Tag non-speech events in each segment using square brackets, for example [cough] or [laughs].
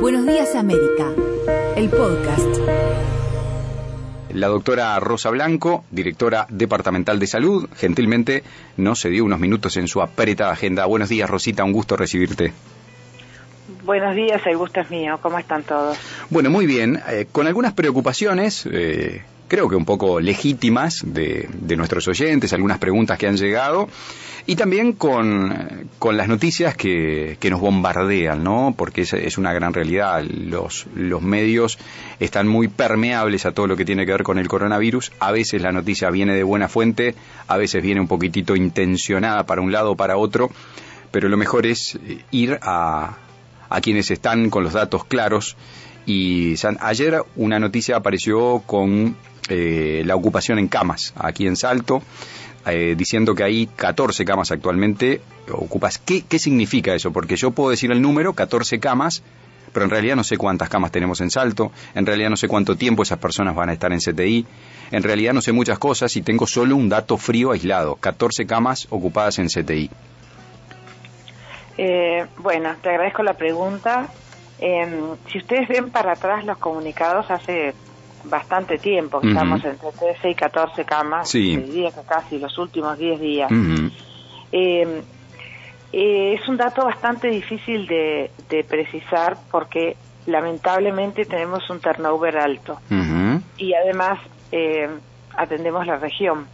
Buenos días América, el podcast. La doctora Rosa Blanco, directora departamental de salud, gentilmente nos dio unos minutos en su apretada agenda. Buenos días, Rosita, un gusto recibirte. Buenos días, el gusto es mío. ¿Cómo están todos? Bueno, muy bien. Eh, con algunas preocupaciones, eh, creo que un poco legítimas de, nuestros oyentes, algunas preguntas que han llegado, y también con, las noticias que, nos bombardean, ¿no? Porque es, es, una gran realidad. Los, los medios están muy permeables a todo lo que tiene que ver con el coronavirus. A veces la noticia viene de buena fuente, a veces viene un poquitito intencionada para un lado o para otro, pero lo mejor es ir a, a quienes están con los datos claros. Y ayer una noticia apareció con eh, la ocupación en camas aquí en Salto, eh, diciendo que hay 14 camas actualmente ocupas. ¿Qué, ¿Qué significa eso? Porque yo puedo decir el número, 14 camas, pero en realidad no sé cuántas camas tenemos en Salto, en realidad no sé cuánto tiempo esas personas van a estar en CTI, en realidad no sé muchas cosas y tengo solo un dato frío aislado, 14 camas ocupadas en CTI. Eh, bueno, te agradezco la pregunta. Em, si ustedes ven para atrás los comunicados hace bastante tiempo, estamos entre 13 y 14 camas, sí. diría que casi los últimos 10 días. Em, eh, es un dato bastante difícil de, precisar porque lamentablemente tenemos un turnover alto. Y además eh, atendemos la región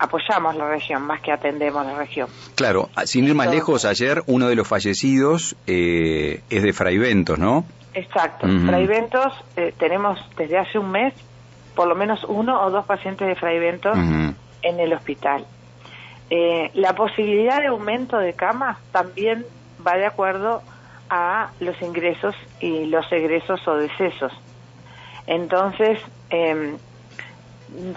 apoyamos la región más que atendemos la región. Claro, sin ir más lejos, ayer uno de los fallecidos eh, es de Fraiventos, ¿no? Exacto, Fraiventos eh, tenemos desde hace un mes por lo menos uno o dos pacientes de Fraiventos en el hospital. Eh, la posibilidad de aumento de camas también va de acuerdo a los ingresos y los egresos o decesos. Entonces, eh,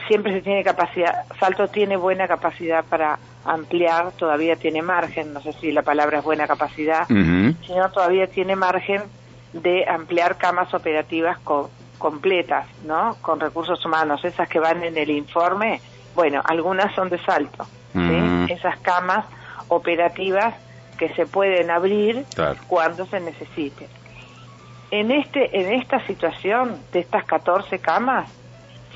siempre se tiene capacidad, Salto tiene buena capacidad para ampliar, todavía tiene margen, no sé si la palabra es buena capacidad, sino todavía tiene margen de ampliar camas operativas completas, ¿no? Con recursos humanos, esas que van en el informe, bueno, algunas son de Salto, Esas camas operativas que se pueden abrir cuando se necesite. En este en esta situación de estas 14 camas,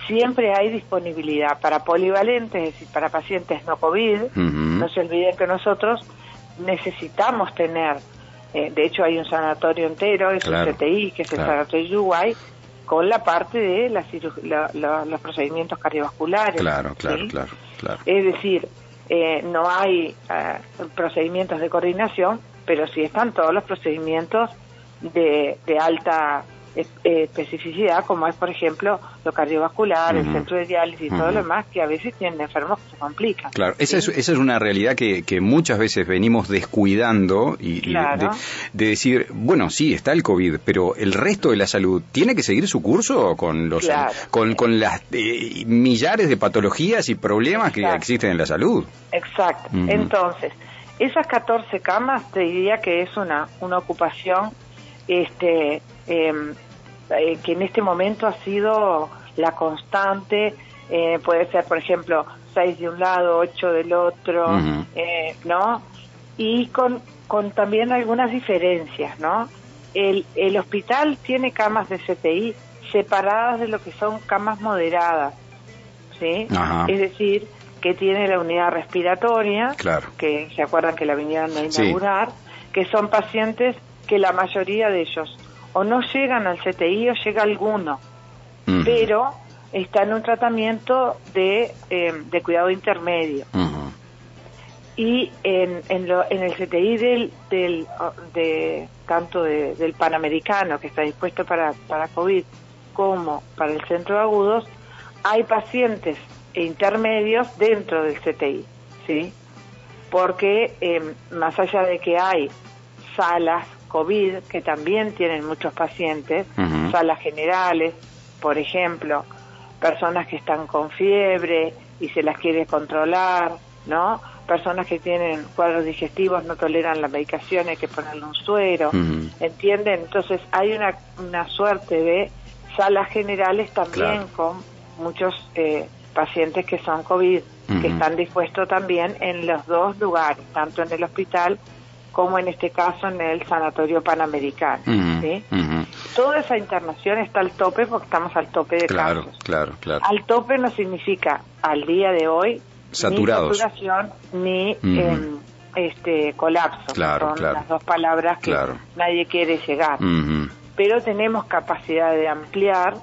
siempre hay disponibilidad para polivalentes, es decir, para pacientes no COVID. No se olviden que nosotros necesitamos tener, eh, de hecho hay un sanatorio entero, es un CTI, que es el sanatorio Uruguay, con la parte de los procedimientos cardiovasculares. Claro, claro, claro, claro. Es decir, eh, no hay eh, procedimientos de coordinación, pero sí están todos los procedimientos de, de alta especificidad, como es, por ejemplo, lo cardiovascular, el centro de diálisis y todo lo demás, que a veces tienen enfermos que se complican. Claro, esa, es, esa es una realidad que, que muchas veces venimos descuidando y, de, decir, bueno, sí, está el COVID, pero el resto de la salud tiene que seguir su curso con, los, con, con las eh, millares de patologías y problemas que existen en la salud. Exacto. Entonces, esas 14 camas te diría que es una, una ocupación este, eh, eh, que en este momento ha sido la constante, eh, puede ser, por ejemplo, seis de un lado, ocho del otro, eh, ¿no? Y con, con también algunas diferencias, ¿no? El, el hospital tiene camas de CTI separadas de lo que son camas moderadas, ¿sí? Es decir, que tiene la unidad respiratoria, claro. que se acuerdan que la vinieron a inaugurar, que son pacientes que la mayoría de ellos o no llegan al CTI o llega alguno, pero está en un tratamiento de, eh, de cuidado intermedio. Y en, en, lo, en, el CTI del, del de, tanto del Panamericano, que está dispuesto para, para COVID, como para el centro de agudos, hay pacientes intermedios dentro del CTI, ¿sí? Porque eh, más allá de que hay salas COVID, que también tienen muchos pacientes, salas generales, por ejemplo, personas que están con fiebre y se las quiere controlar, ¿no? Personas que tienen cuadros digestivos, no toleran la medicación, hay que ponerle un suero, ¿entienden? Entonces hay una, una suerte de salas generales también con muchos eh, pacientes que son COVID, que están dispuestos también en los dos lugares, tanto en el hospital como en este caso en el Sanatorio Panamericano. ¿sí? Toda esa internación está al tope porque estamos al tope de claro, casos. Claro, claro. Al tope no significa al día de hoy Saturados. ni saturación ni em, este colapso. Claro, son claro. las dos palabras que Claro. nadie quiere llegar. Pero tenemos capacidad de ampliar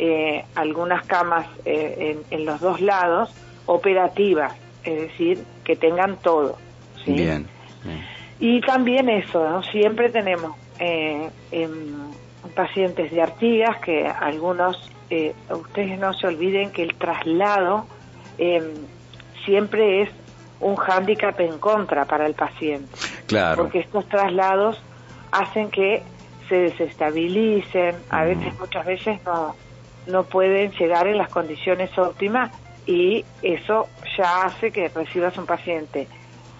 eh, algunas camas eh, en, en los dos lados operativas, es decir, que tengan todo. ¿sí? Bien. bien. Y también eso, ¿no? siempre tenemos eh, em, pacientes de Artigas que algunos, eh, ustedes no se olviden que el traslado em, siempre es un hándicap en contra para el paciente, Claro. porque estos traslados hacen que se desestabilicen, a Mm. veces, muchas veces no, no pueden llegar en las condiciones óptimas y eso ya hace que recibas un paciente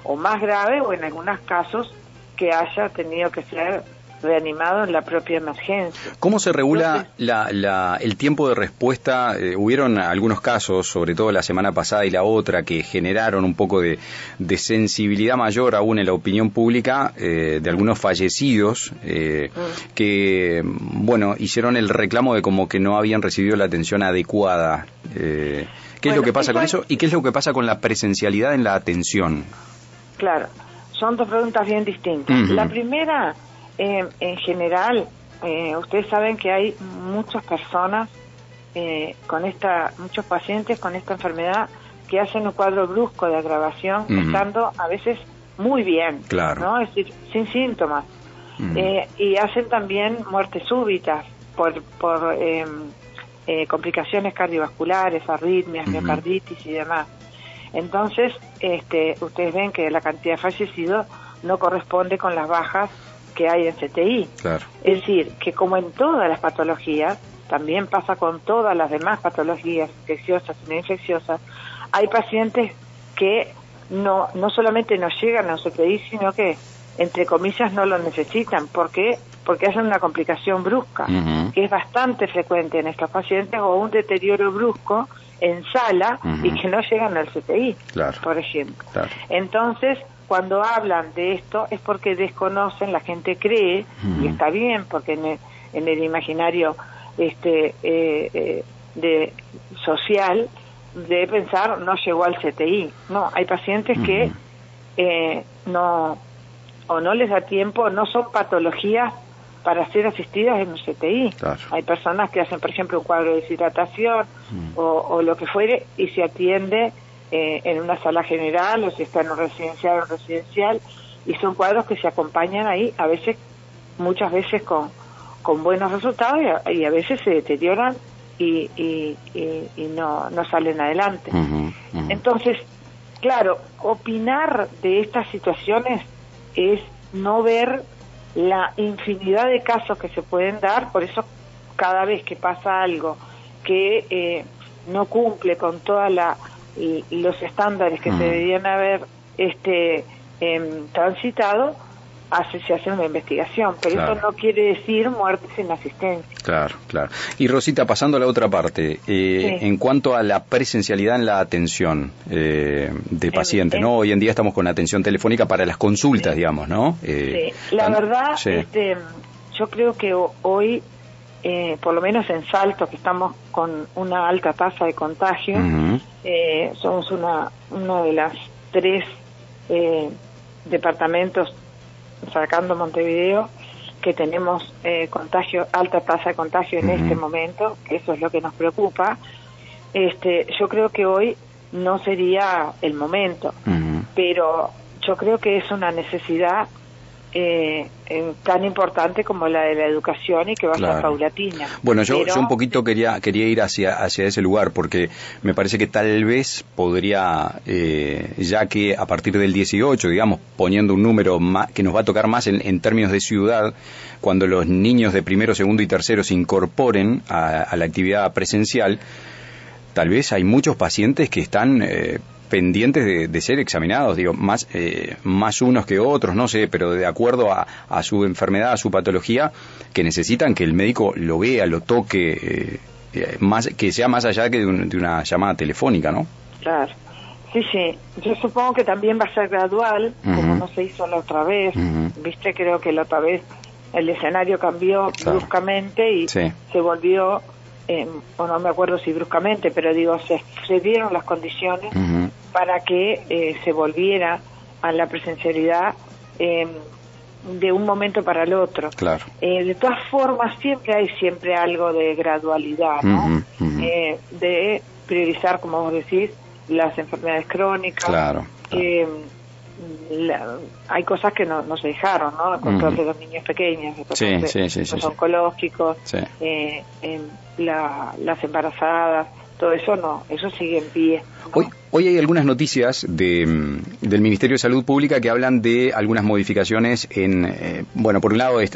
o más grave o en algunos casos que haya tenido que ser reanimado en la propia emergencia. ¿Cómo se regula Entonces- la, la- el tiempo de respuesta? Eh, hubieron algunos casos, sobre todo la semana pasada y la otra, que generaron un poco de, de sensibilidad mayor aún en la opinión pública eh, de algunos fallecidos eh, Mm. que, bueno, hicieron el reclamo de como que no habían recibido la atención adecuada. Eh, ¿Qué es lo que pasa con eso? ¿Y qué es lo que pasa con la presencialidad en la atención? Claro, son dos preguntas bien distintas. La primera, eh, en general, eh, ustedes saben que hay muchas personas eh, con esta, muchos pacientes con esta enfermedad que hacen un cuadro brusco de agravación, estando a veces muy bien, Claro. ¿no? Es decir, sin síntomas. Eh, y hacen también muertes súbitas por, por eh, complicaciones cardiovasculares, arritmias, miocarditis y demás. Entonces, este, ustedes ven que la cantidad de fallecidos no corresponde con las bajas que hay en CTI. Claro. Es decir, que como en todas las patologías, también pasa con todas las demás patologías infecciosas y no infecciosas, hay pacientes que no, no solamente no llegan a un CTI, sino que, entre comillas, no lo necesitan. ¿Por qué? Porque hacen una complicación brusca, que es bastante frecuente en estos pacientes, o un deterioro brusco en sala y que no llegan al CTI, Claro. por ejemplo. Claro. Entonces, cuando hablan de esto es porque desconocen, la gente cree, y está bien, porque en el, en el imaginario este eh, eh, de social de pensar no llegó al CTI. No, hay pacientes que eh, no o no les da tiempo, no son patologías para ser asistidas en un CTI. Claro. Hay personas que hacen, por ejemplo, un cuadro de deshidratación Mm. o, o lo que fuere y se atiende eh, en una sala general o si está en un residencial o un residencial y son cuadros que se acompañan ahí a veces, muchas veces con, con buenos resultados y a, y a veces se deterioran y, y, y- y no, no salen adelante. Entonces, claro, opinar de estas situaciones es no ver la infinidad de casos que se pueden dar, por eso cada vez que pasa algo que eh, no cumple con y los estándares que Mm. se deberían haber este em, transitado, hace una investigación, pero Claro. eso no quiere decir muerte sin asistencia. Claro, claro. Y Rosita, pasando a la otra parte, eh, Sí. en cuanto a la presencialidad en la atención eh, de pacientes, en- ¿no? Hoy en día estamos con atención telefónica para las consultas, digamos, ¿no? Eh, Sí, la tan- verdad, sí. este, yo creo que ho- hoy, eh, por lo menos en Salto, que estamos con una alta tasa de contagio, eh, somos una, uno de las tres eh, departamentos, sacando Montevideo, que tenemos eh, contagio, alta tasa de contagio en este momento, que eso es lo que nos preocupa. Este, yo creo que hoy no sería el momento pero yo creo que es una necesidad eh, eh, tan importante como la de la educación y que va a ser paulatina. Bueno, yo, Pero- yo un poquito quería, quería ir hacia, hacia ese lugar porque me parece que tal vez podría, eh, ya que a partir del 18, digamos, poniendo un número ma- que nos va a tocar más en, en términos de ciudad, cuando los niños de primero, segundo y tercero se incorporen a, a la actividad presencial, tal vez hay muchos pacientes que están eh, pendientes de, de ser examinados, digo, más, eh, más unos que otros, no sé, pero de acuerdo a, a su enfermedad, a su patología, que necesitan que el médico lo vea, lo toque, eh, eh, más, que sea más allá que de, un- de una llamada telefónica, ¿no? Claro. Sí, sí. Yo supongo que también va a ser gradual, como no se hizo la otra vez. Viste, creo que la otra vez el escenario cambió bruscamente y se volvió, eh, o no me acuerdo si bruscamente, pero digo, se, se dieron las condiciones para que eh, se volviera a la presencialidad eh, de un momento para el otro. Claro. Eh, de todas formas, siempre hay siempre algo de gradualidad, ¿no? Eh, de priorizar, como vos decís, las enfermedades crónicas. Claro. Eh, hay cosas que no, no se dejaron, ¿no? El control de los niños pequeños, sí, sí, sí, los oncológicos, eh, la, las embarazadas, todo eso no, eso sigue en pie. Hoy, hoy hay algunas noticias de, mm, del Ministerio de Salud Pública que hablan de algunas modificaciones en, eh, bueno, por un lado eh,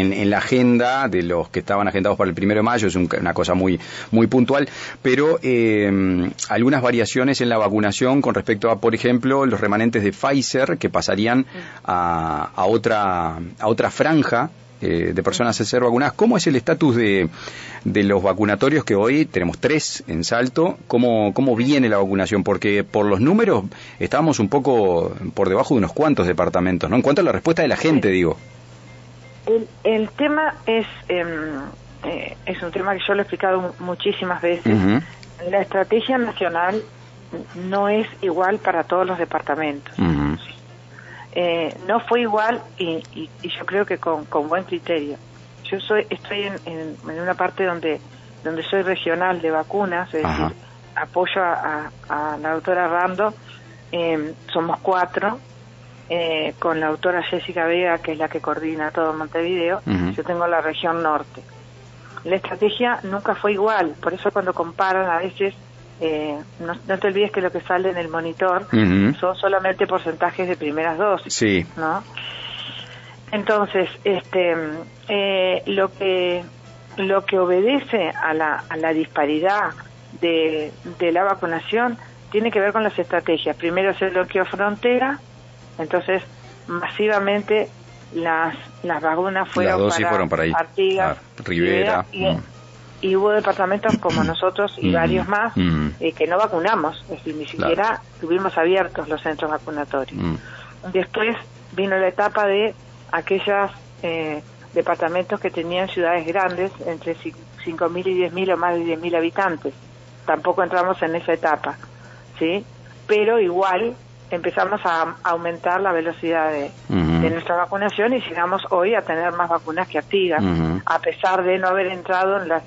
en, la agenda de los que estaban agendados para el primero de mayo, es una cosa muy, muy puntual, pero eh, algunas variaciones en la vacunación con respecto a, por ejemplo, los remanentes de Pfizer que pasarían a, a otra, a otra franja eh, de personas a ser vacunadas. ¿Cómo es el estatus de, de, los vacunatorios que hoy tenemos tres en Salto? ¿Cómo, ¿Cómo viene la vacunación? Porque por los números estábamos un poco por debajo de unos cuantos departamentos, ¿no? En cuanto a la respuesta de la gente, digo. El, el tema es, em, eh, es un tema que yo lo he explicado muchísimas veces. La estrategia nacional no es igual para todos los departamentos. Eh, no fue igual y, yo creo que con, buen criterio. Yo soy estoy en, una parte donde donde soy regional de vacunas, es decir, apoyo a, la doctora Rando, em, somos cuatro, eh, con la doctora Jessica Vega, que es la que coordina todo Montevideo, yo tengo la región norte. La estrategia nunca fue igual, por eso cuando comparan a veces eh, no, te olvides que lo que sale en el monitor son solamente porcentajes de primeras dosis, sí. ¿no? Entonces, este, eh, lo que lo que obedece a la, a la disparidad de, de la vacunación tiene que ver con las estrategias. Primero se bloqueó frontera, entonces masivamente las, las vacunas fueron, para, fueron para Artigas, Rivera, y, mm y hubo departamentos como nosotros y varios más eh, que no vacunamos, es decir, ni siquiera tuvimos abiertos los centros vacunatorios. Después vino la etapa de aquellos eh, departamentos que tenían ciudades grandes, entre 5.000 y 10.000 o más de 10.000 habitantes. Tampoco entramos en esa etapa, ¿sí? Pero igual empezamos a aumentar la velocidad de, nuestra vacunación y llegamos hoy a tener más vacunas que activas, a pesar de no haber entrado en las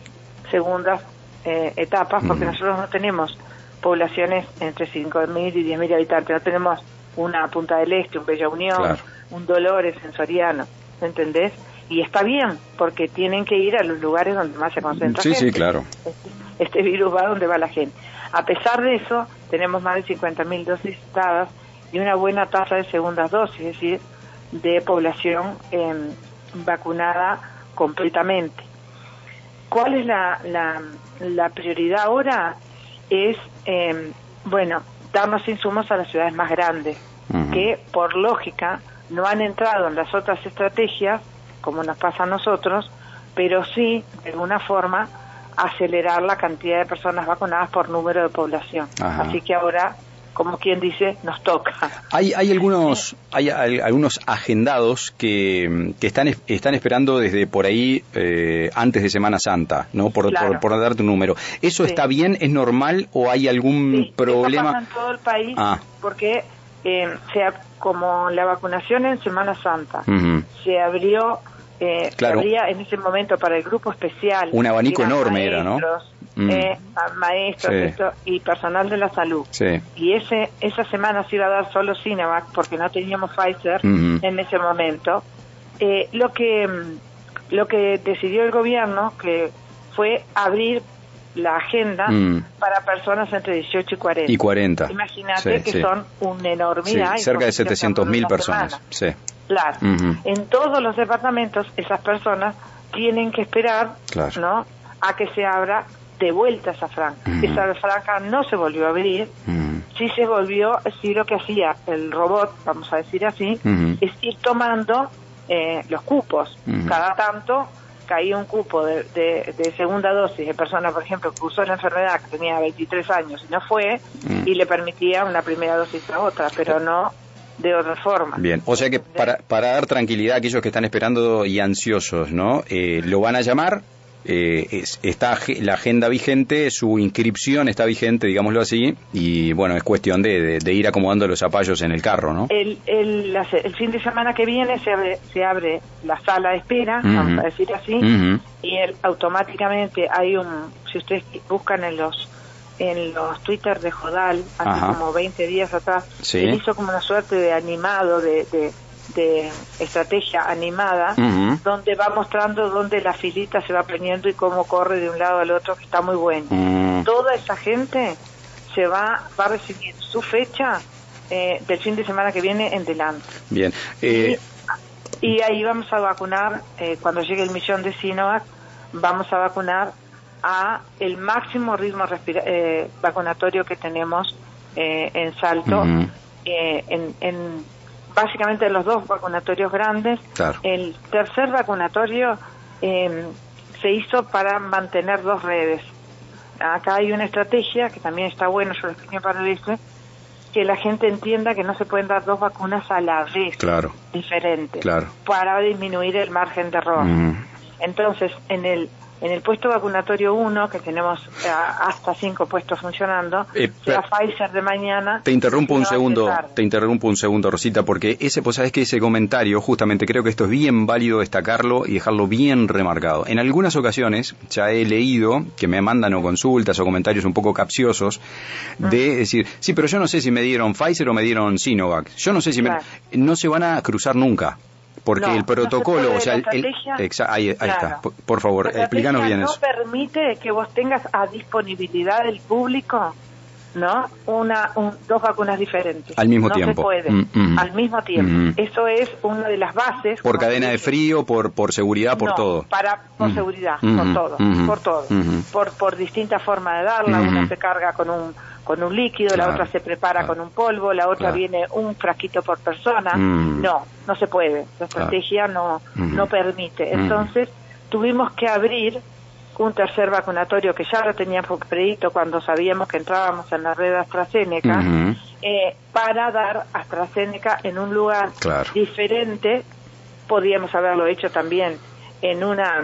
segundas eh, etapas, porque nosotros no tenemos poblaciones entre 5.000 y 10.000 habitantes, no tenemos una Punta del Este, un Bella Unión, un Dolores sensoriano, ¿entendés? Y está bien, porque tienen que ir a los lugares donde más se concentra sí, gente. Sí, claro. Este, este, virus va donde va la gente. A pesar de eso, tenemos más de 50.000 dosis dadas y una buena tasa de segundas dosis, es decir, de población em, vacunada completamente. ¿Cuál es la, la, prioridad ahora? Es, eh, bueno, darnos insumos a las ciudades más grandes, que por lógica no han entrado en las otras estrategias, como nos pasa a nosotros, pero sí, de alguna forma, acelerar la cantidad de personas vacunadas por número de población. Así que ahora como quien dice, nos toca. Hay, hay algunos hay, algunos agendados que, que, están están esperando desde por ahí eh, antes de Semana Santa, ¿no? Por, por, darte un número. ¿Eso está bien? ¿Es normal o hay algún problema? Pasa en todo el país ah. porque eh, sea como la vacunación en Semana Santa se abrió eh, claro. había en ese momento para el grupo especial un abanico enorme era, ¿no? Mm. Eh, maestros y personal de la salud. Y ese esa semana se iba a dar solo Sinovac porque no teníamos Pfizer en ese momento. Eh, lo que mm, lo que decidió el gobierno que fue abrir la agenda mm. para personas entre 18 y 40. Y 40. Imagínate que son una enormidad. cerca de 700.000 personas. Sí. Claro. En todos los departamentos esas personas tienen que esperar ¿no? a que se abra de vuelta esa franja. Esa franja no se volvió a abrir, sí se volvió, sí lo que hacía el robot, vamos a decir así, es ir tomando eh, los cupos. Cada tanto caía un cupo de, de, segunda dosis de persona, por ejemplo, que usó la enfermedad, que tenía 23 años y no fue, y le permitía una primera dosis a otra, pero no de otra forma. Bien, o sea que para, para dar tranquilidad a aquellos que están esperando y ansiosos, ¿no? Eh, lo van a llamar eh, está la agenda vigente, su inscripción está vigente, digámoslo así, y bueno, es cuestión de, ir acomodando los zapallos en el carro, ¿no? El, el, fin de semana que viene se abre, se abre la sala de espera, vamos a decir así, y él, automáticamente hay un, si ustedes buscan en los en los Twitter de Jodal, hace como 20 días atrás, él hizo como una suerte de animado de de estrategia animada, donde va mostrando dónde la filita se va poniendo y cómo corre de un lado al otro, que está muy bueno. Mm. Toda esa gente se va, va a recibir su fecha eh, del fin de semana que viene en delante. Bien. Eh, y, ahí vamos a vacunar, eh, cuando llegue el millón de Sinovac, vamos a vacunar a el máximo ritmo vacunatorio que tenemos en Salto. en, en básicamente los dos vacunatorios grandes. El tercer vacunatorio em, se hizo para mantener dos redes. Acá hay una estrategia que también está bueno, yo lo para este, que la gente entienda que no se pueden dar dos vacunas a la vez claro. diferentes para disminuir el margen de error. Entonces, en el en el puesto vacunatorio 1, que tenemos eh, hasta cinco puestos funcionando, eh, Pfizer de mañana. Te interrumpo un segundo, te interrumpo un segundo, Rosita, porque ese, pues sabes que ese comentario, justamente creo que esto es bien válido destacarlo y dejarlo bien remarcado. En algunas ocasiones ya he leído que me mandan o consultas o comentarios un poco capciosos de decir, sí, pero yo no sé si me dieron Pfizer o me dieron Sinovac. Yo no sé si me, no se van a cruzar nunca porque el protocolo, o sea, el, ahí, está, por, favor, explícanos bien eso. No permite que vos tengas a disponibilidad del público, ¿no? Una, dos vacunas diferentes. Al mismo tiempo. Se puede, mm, mm. al mismo tiempo. Mm. Eso es una de las bases. Por cadena de frío, por, por seguridad, por todo. Para, por seguridad, por todo, por todo. Por, por distintas formas de darla, una se carga con un con un líquido, la otra se prepara con un polvo, la otra viene un frasquito por persona. Mm. No, no se puede. La estrategia no, no permite. Entonces, tuvimos que abrir un tercer vacunatorio que ya lo teníamos previsto cuando sabíamos que entrábamos en la red AstraZeneca, eh, para dar AstraZeneca en un lugar diferente. Podíamos haberlo hecho también en una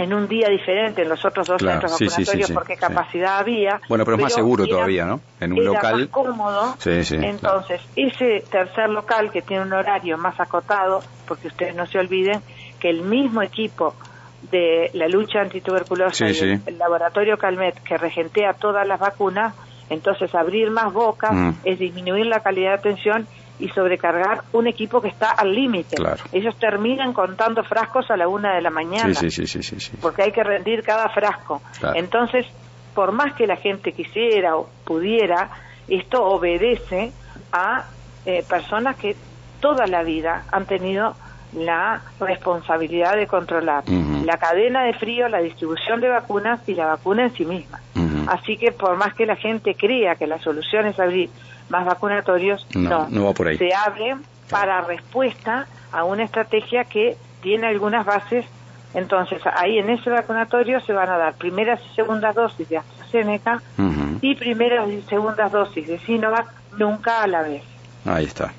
en un día diferente en los otros dos centros vacunatorios porque capacidad había. Bueno, pero es más seguro todavía, ¿no? En un local. Más cómodo. Entonces, ese tercer local que tiene un horario más acotado, porque ustedes no se olviden que el mismo equipo de la lucha antituberculosa y el, laboratorio Calmet que regentea todas las vacunas, entonces abrir más bocas mm. es disminuir la calidad de atención y sobrecargar un equipo que está al límite. Ellos terminan contando frascos a la una de la mañana. Sí, sí, sí, sí, porque hay que rendir cada frasco. Entonces, por más que la gente quisiera o pudiera, esto obedece a eh, personas que toda la vida han tenido la responsabilidad de controlar la cadena de frío, la distribución de vacunas y la vacuna en sí misma. Así que por más que la gente crea que la solución es abrir más vacunatorios, no, no, va por ahí. se abre para respuesta a una estrategia que tiene algunas bases. Entonces, ahí en ese vacunatorio se van a dar primeras y segundas dosis de AstraZeneca y primeras y segundas dosis de Sinovac nunca a la vez. Ahí está.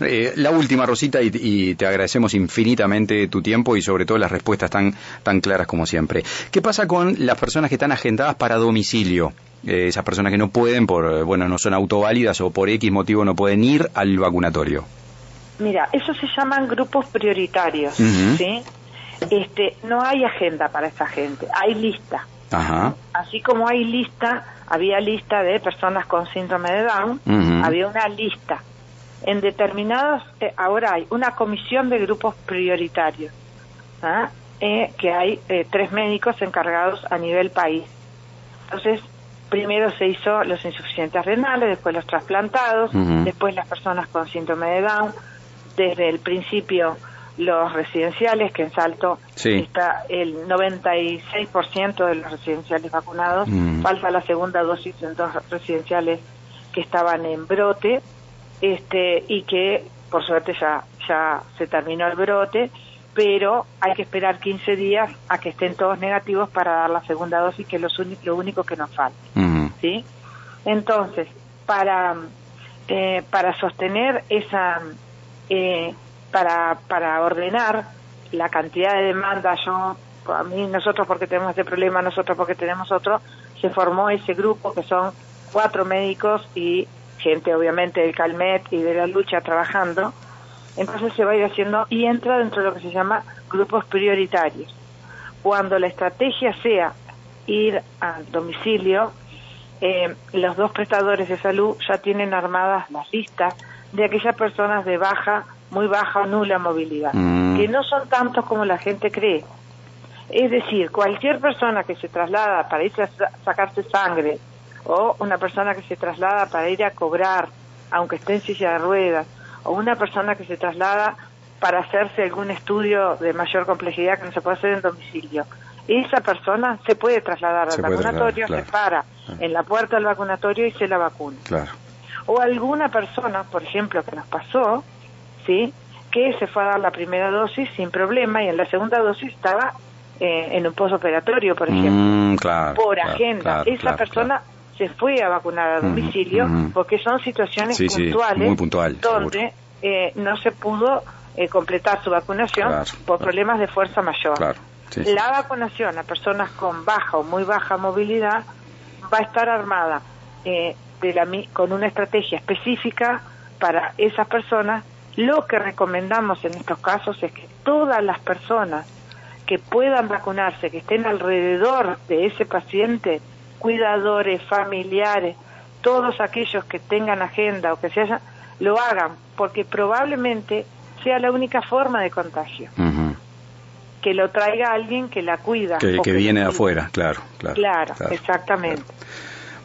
Eh, la última, Rosita, y, te agradecemos infinitamente tu tiempo y sobre todo las respuestas tan, tan claras como siempre. ¿Qué pasa con las personas que están agendadas para domicilio? Eh, esas personas que no pueden, por eh, bueno, no son autoválidas o por X motivo no pueden ir al vacunatorio. Mira, eso se llaman grupos prioritarios, ¿sí? Este, no hay agenda para esa gente, hay lista. Así como hay lista, había lista de personas con síndrome de Down, había una lista. En determinados, eh, ahora hay una comisión de grupos prioritarios, ¿ah? que hay tres médicos encargados a nivel país. Entonces, primero se hizo los insuficientes renales, después los trasplantados, después las personas con síndrome de Down, desde el principio los residenciales, que en Salto está el 96% de los residenciales vacunados, falta la segunda dosis en dos residenciales que estaban en brote, este y que por suerte ya, ya se terminó el brote, pero hay que esperar 15 días a que estén todos negativos para dar la segunda dosis, que es lo, único que nos falta. ¿sí? Entonces, para, eh, para sostener esa, eh, para, para ordenar la cantidad de demanda, yo, a mí, nosotros porque tenemos este problema, nosotros porque tenemos otro, se formó ese grupo que son cuatro médicos y gente obviamente del Calmet y de la lucha trabajando, entonces se va a ir haciendo y entra dentro de lo que se llama grupos prioritarios. Cuando la estrategia sea ir al domicilio, eh, los dos prestadores de salud ya tienen armadas las listas de aquellas personas de baja, muy baja o nula movilidad, mm. que no son tantos como la gente cree. Es decir, cualquier persona que se traslada para irse a sacarse sangre o una persona que se traslada para ir a cobrar, aunque esté en silla de ruedas, o una persona que se traslada para hacerse algún estudio de mayor complejidad que no se puede hacer en domicilio. Esa persona se puede trasladar al vacunatorio, se para en la puerta del vacunatorio y se la vacuna. O alguna persona, por ejemplo, que nos pasó, ¿sí? que se fue a dar la primera dosis sin problema y en la segunda dosis estaba eh, en un postoperatorio, por ejemplo, mm, por agenda. Esa persona se fue a vacunar a domicilio porque son situaciones puntuales donde eh, no se pudo eh, completar su vacunación por problemas de fuerza mayor. la vacunación a personas con baja o muy baja movilidad va a estar armada eh, de la, con una estrategia específica para esas personas. Lo que recomendamos en estos casos es que todas las personas que puedan vacunarse, que estén alrededor de ese paciente, cuidadores, familiares, todos aquellos que tengan agenda o que se hayan, lo hagan, porque probablemente sea la única forma de contagio. Que lo traiga alguien que la cuida. Que, viene de afuera, claro. Claro, exactamente.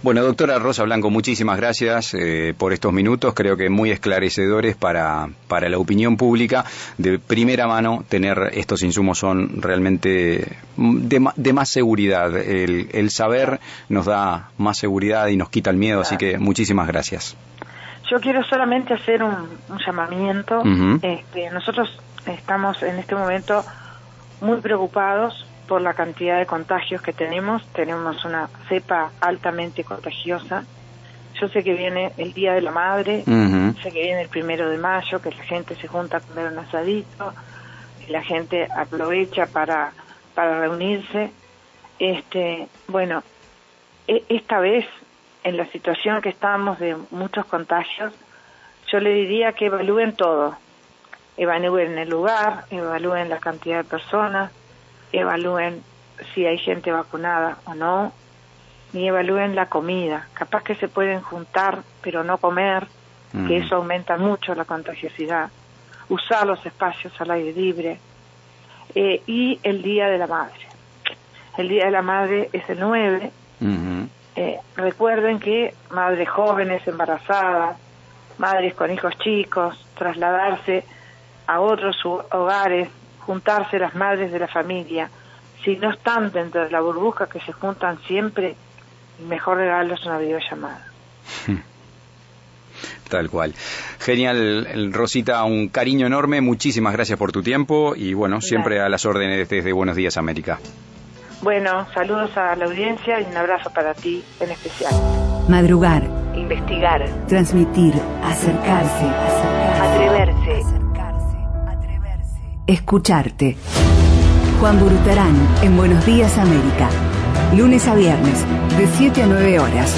Bueno, doctora Rosa Blanco, muchísimas gracias eh, por estos minutos. Creo que muy esclarecedores para, para la opinión pública. De primera mano, tener estos insumos son realmente de, de más seguridad. El, el, saber nos da más seguridad y nos quita el miedo, así que muchísimas gracias. Yo quiero solamente hacer un, llamamiento. este, nosotros estamos en este momento muy preocupados por la cantidad de contagios que tenemos. Tenemos una cepa altamente contagiosa. Yo sé que viene el Día de la Madre, sé que viene el primero de mayo, que la gente se junta a comer un asadito, la gente aprovecha para, para reunirse. Este, bueno, e, esta vez, en la situación que estamos de muchos contagios, yo le diría que evalúen todo. Evalúen el lugar, evalúen la cantidad de personas, evalúen si hay gente vacunada o no, ni evalúen la comida. Capaz que se pueden juntar, pero no comer, que eso aumenta mucho la contagiosidad. Usar los espacios al aire libre. Eh, y el Día de la Madre. El Día de la Madre es el 9. Eh, recuerden que madres jóvenes, embarazadas, madres con hijos chicos, trasladarse a otros hogares juntarse las madres de la familia. Si no están dentro de la burbuja que se juntan siempre, el mejor regalo es una videollamada. [laughs] Tal cual. Genial, Rosita, un cariño enorme, muchísimas gracias por tu tiempo y bueno, siempre a las órdenes desde Buenos Días América. Bueno, saludos a la audiencia y un abrazo para ti en especial. Madrugar, investigar, transmitir, acercarse, atreverse escucharte. Juan Burutarán en Buenos Días América. Lunes a viernes, de 7 a 9 horas.